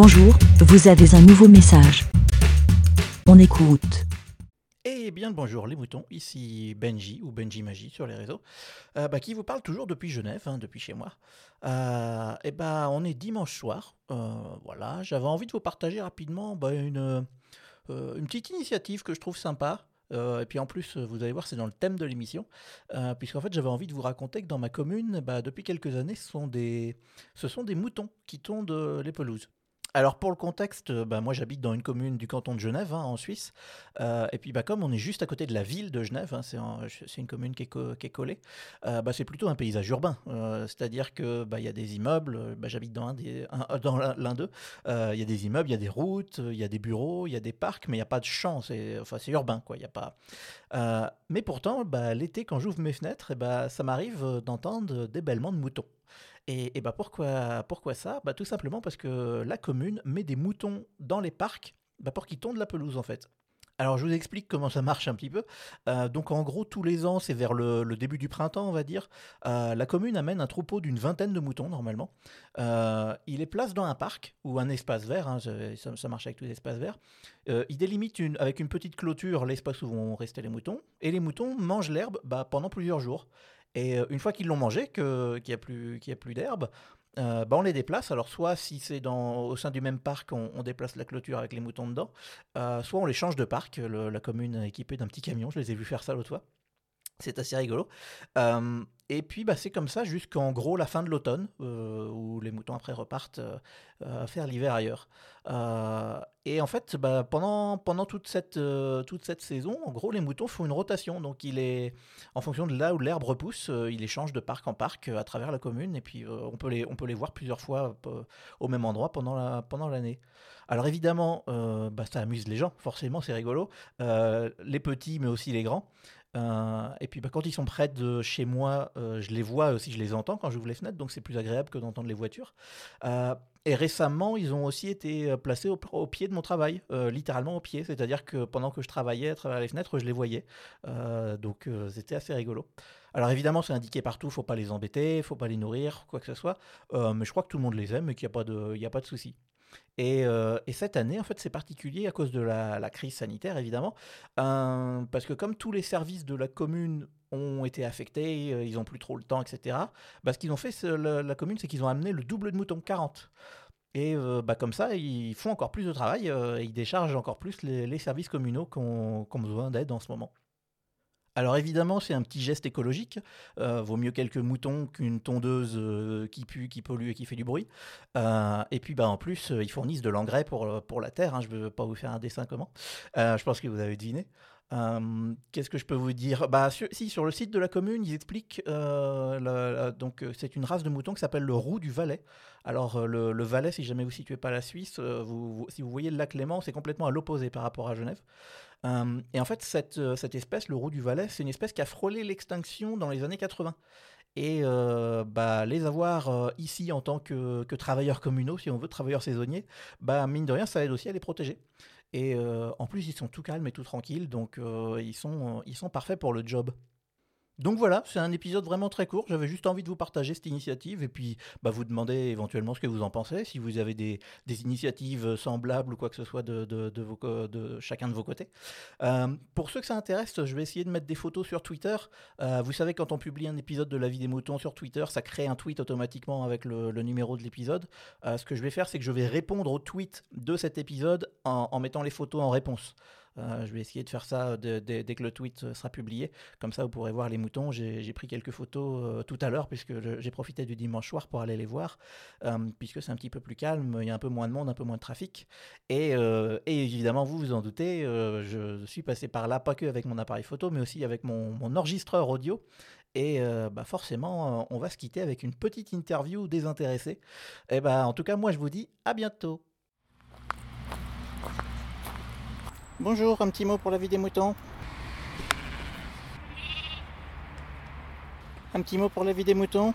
Bonjour, vous avez un nouveau message. On écoute. Eh bien bonjour les moutons, ici Benji ou Benji Magie sur les réseaux, euh, bah, qui vous parle toujours depuis Genève, hein, depuis chez moi. Euh, et bah on est dimanche soir, euh, voilà, j'avais envie de vous partager rapidement bah, une, euh, une petite initiative que je trouve sympa. Et puis en plus, vous allez voir, c'est dans le thème de l'émission, puisqu'en fait j'avais envie de vous raconter que dans ma commune, depuis quelques années, ce sont, des, ce sont des moutons qui tondent les pelouses. Alors pour le contexte, euh, bah, moi j'habite dans une commune du canton de Genève, hein, en Suisse, Euh, et puis bah, comme on est juste à côté de la ville de Genève, hein, c'est une commune qui est, collée, euh, bah, c'est plutôt un paysage urbain, c'est-à-dire que bah, il y a des immeubles, bah, j'habite dans l'un d'eux, il y a des immeubles, il y a des routes, il y a des bureaux, il y a des parcs, mais il n'y a pas de champs, c'est enfin, c'est urbain quoi, il a pas... Mais pourtant, bah, l'été quand j'ouvre mes fenêtres, et bah, ça m'arrive d'entendre des bêlements de moutons. Et, et bah pourquoi, pourquoi ça? Bah Tout simplement parce que la commune met des moutons dans les parcs bah pour qu'ils tondent la pelouse en fait. Alors je vous explique comment ça marche un petit peu. Euh, donc en gros tous les ans, c'est vers le, début du printemps on va dire, euh, la commune amène un troupeau d'une vingtaine de moutons normalement. Euh, il les place dans un parc ou un espace vert, hein, ça, marche avec tous les espaces verts. Il délimite avec une petite clôture l'espace où vont rester les moutons. Et les moutons mangent l'herbe bah, pendant plusieurs jours. Et euh, une fois qu'ils l'ont mangé, qu'il n'y a plus, plus d'herbe, euh, bah, on les déplace. Alors, soit si c'est au sein du même parc, on, déplace la clôture avec les moutons dedans, euh, soit on les change de parc. La commune est équipée d'un petit camion, je les ai vus faire ça l'autre fois. C'est assez rigolo. Et puis, bah, c'est comme ça jusqu'en gros la fin de l'automne, euh, où les moutons après repartent euh, faire l'hiver ailleurs. Euh, et en fait, bah, pendant, pendant toute, cette, toute cette saison, en gros, les moutons font une rotation. Donc, il en fonction de là où l'herbe repousse, les changent de parc en parc à travers la commune. Et puis, on, peut les, on peut les voir plusieurs fois au même endroit pendant la- pendant l'année. Alors, évidemment, bah, ça amuse les gens, forcément, c'est rigolo. Les petits, mais aussi les grands. Euh, et puis bah, quand ils sont près de chez moi, euh, je les vois aussi, je les entends quand j'ouvre les fenêtres, donc c'est plus agréable que d'entendre les voitures. Euh, et récemment, ils ont aussi été placés au, pied de mon travail, littéralement au pied, c'est-à-dire que pendant que je travaillais à travers les fenêtres, je les voyais. Donc c'était assez rigolo. Alors évidemment, c'est indiqué partout, faut pas les embêter, faut pas les nourrir, quoi que ce soit. Mais je crois que tout le monde les aime et qu'il n'y a pas de, il a pas de souci. Et, euh, et cette année, en fait, c'est particulier à cause de la, crise sanitaire, évidemment, Euh, parce que comme tous les services de la commune ont été affectés, euh, ils n'ont plus trop le temps, etc. Bah, ce qu'ils ont fait, la, la commune, c'est qu'ils ont amené le double de moutons, 40. Et bah, comme ça, ils font encore plus de travail, et ils déchargent encore plus les, services communaux qui ont besoin d'aide en ce moment. Alors évidemment, c'est un petit geste écologique. Euh, vaut mieux quelques moutons qu'une tondeuse euh, qui pue, qui pollue et qui fait du bruit. Euh, et puis bah, en plus, ils fournissent de l'engrais pour, pour la terre. hein. Je ne veux pas vous faire un dessin comment. Je pense que vous avez deviné. Qu'est-ce que je peux vous dire? Bah, sur, Si, sur le site de la commune, ils expliquent. c'est une race de mouton qui s'appelle le roux du Valais. Alors, le, Valais, si jamais vous ne situez pas la Suisse, si vous voyez le lac Léman, c'est complètement à l'opposé par rapport à Genève. Euh, et en fait, cette, euh, cette espèce, le roux du Valais, c'est une espèce qui a frôlé l'extinction dans les années 80. Et euh, bah, les avoir ici en tant que, travailleurs communaux, si on veut, travailleurs saisonniers, bah, mine de rien, ça aide aussi à les protéger. Et en plus, ils sont tout calmes et tout tranquilles, donc ils sont parfaits pour le job. Donc voilà, c'est un épisode vraiment très court. J'avais juste envie de vous partager cette initiative et puis bah, vous demander éventuellement ce que vous en pensez, si vous avez des, initiatives semblables ou quoi que ce soit de, chacun de vos côtés. Euh, pour ceux que ça intéresse, je vais essayer de mettre des photos sur Twitter. Euh, vous savez, quand on publie un épisode de La vie des moutons sur Twitter, ça crée un tweet automatiquement avec le, numéro de l'épisode. Euh, ce que je vais faire, c'est que je vais répondre au tweet de cet épisode en mettant les photos en réponse. Euh, je vais essayer de faire ça de- dès que le tweet euh, sera publié. Comme ça, vous pourrez voir les moutons. J'ai pris quelques photos euh, tout à l'heure, puisque j'ai profité du dimanche soir pour aller les voir, euh, puisque c'est un petit peu plus calme, il y a un peu moins de monde, un peu moins de trafic. Et, euh, évidemment, vous vous en doutez, euh, je suis passé par là, pas que avec mon appareil photo, mais aussi avec mon, enregistreur audio. Et euh, bah forcément, euh, on va se quitter avec une petite interview désintéressée. Et bah, en tout cas, moi, je vous dis à bientôt. Bonjour, un petit mot pour la vie des moutons. Un petit mot pour la vie des moutons.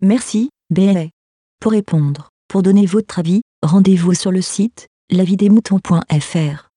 Merci, BLA. Pour répondre, pour donner votre avis, rendez-vous sur le site lavidemouton.fr.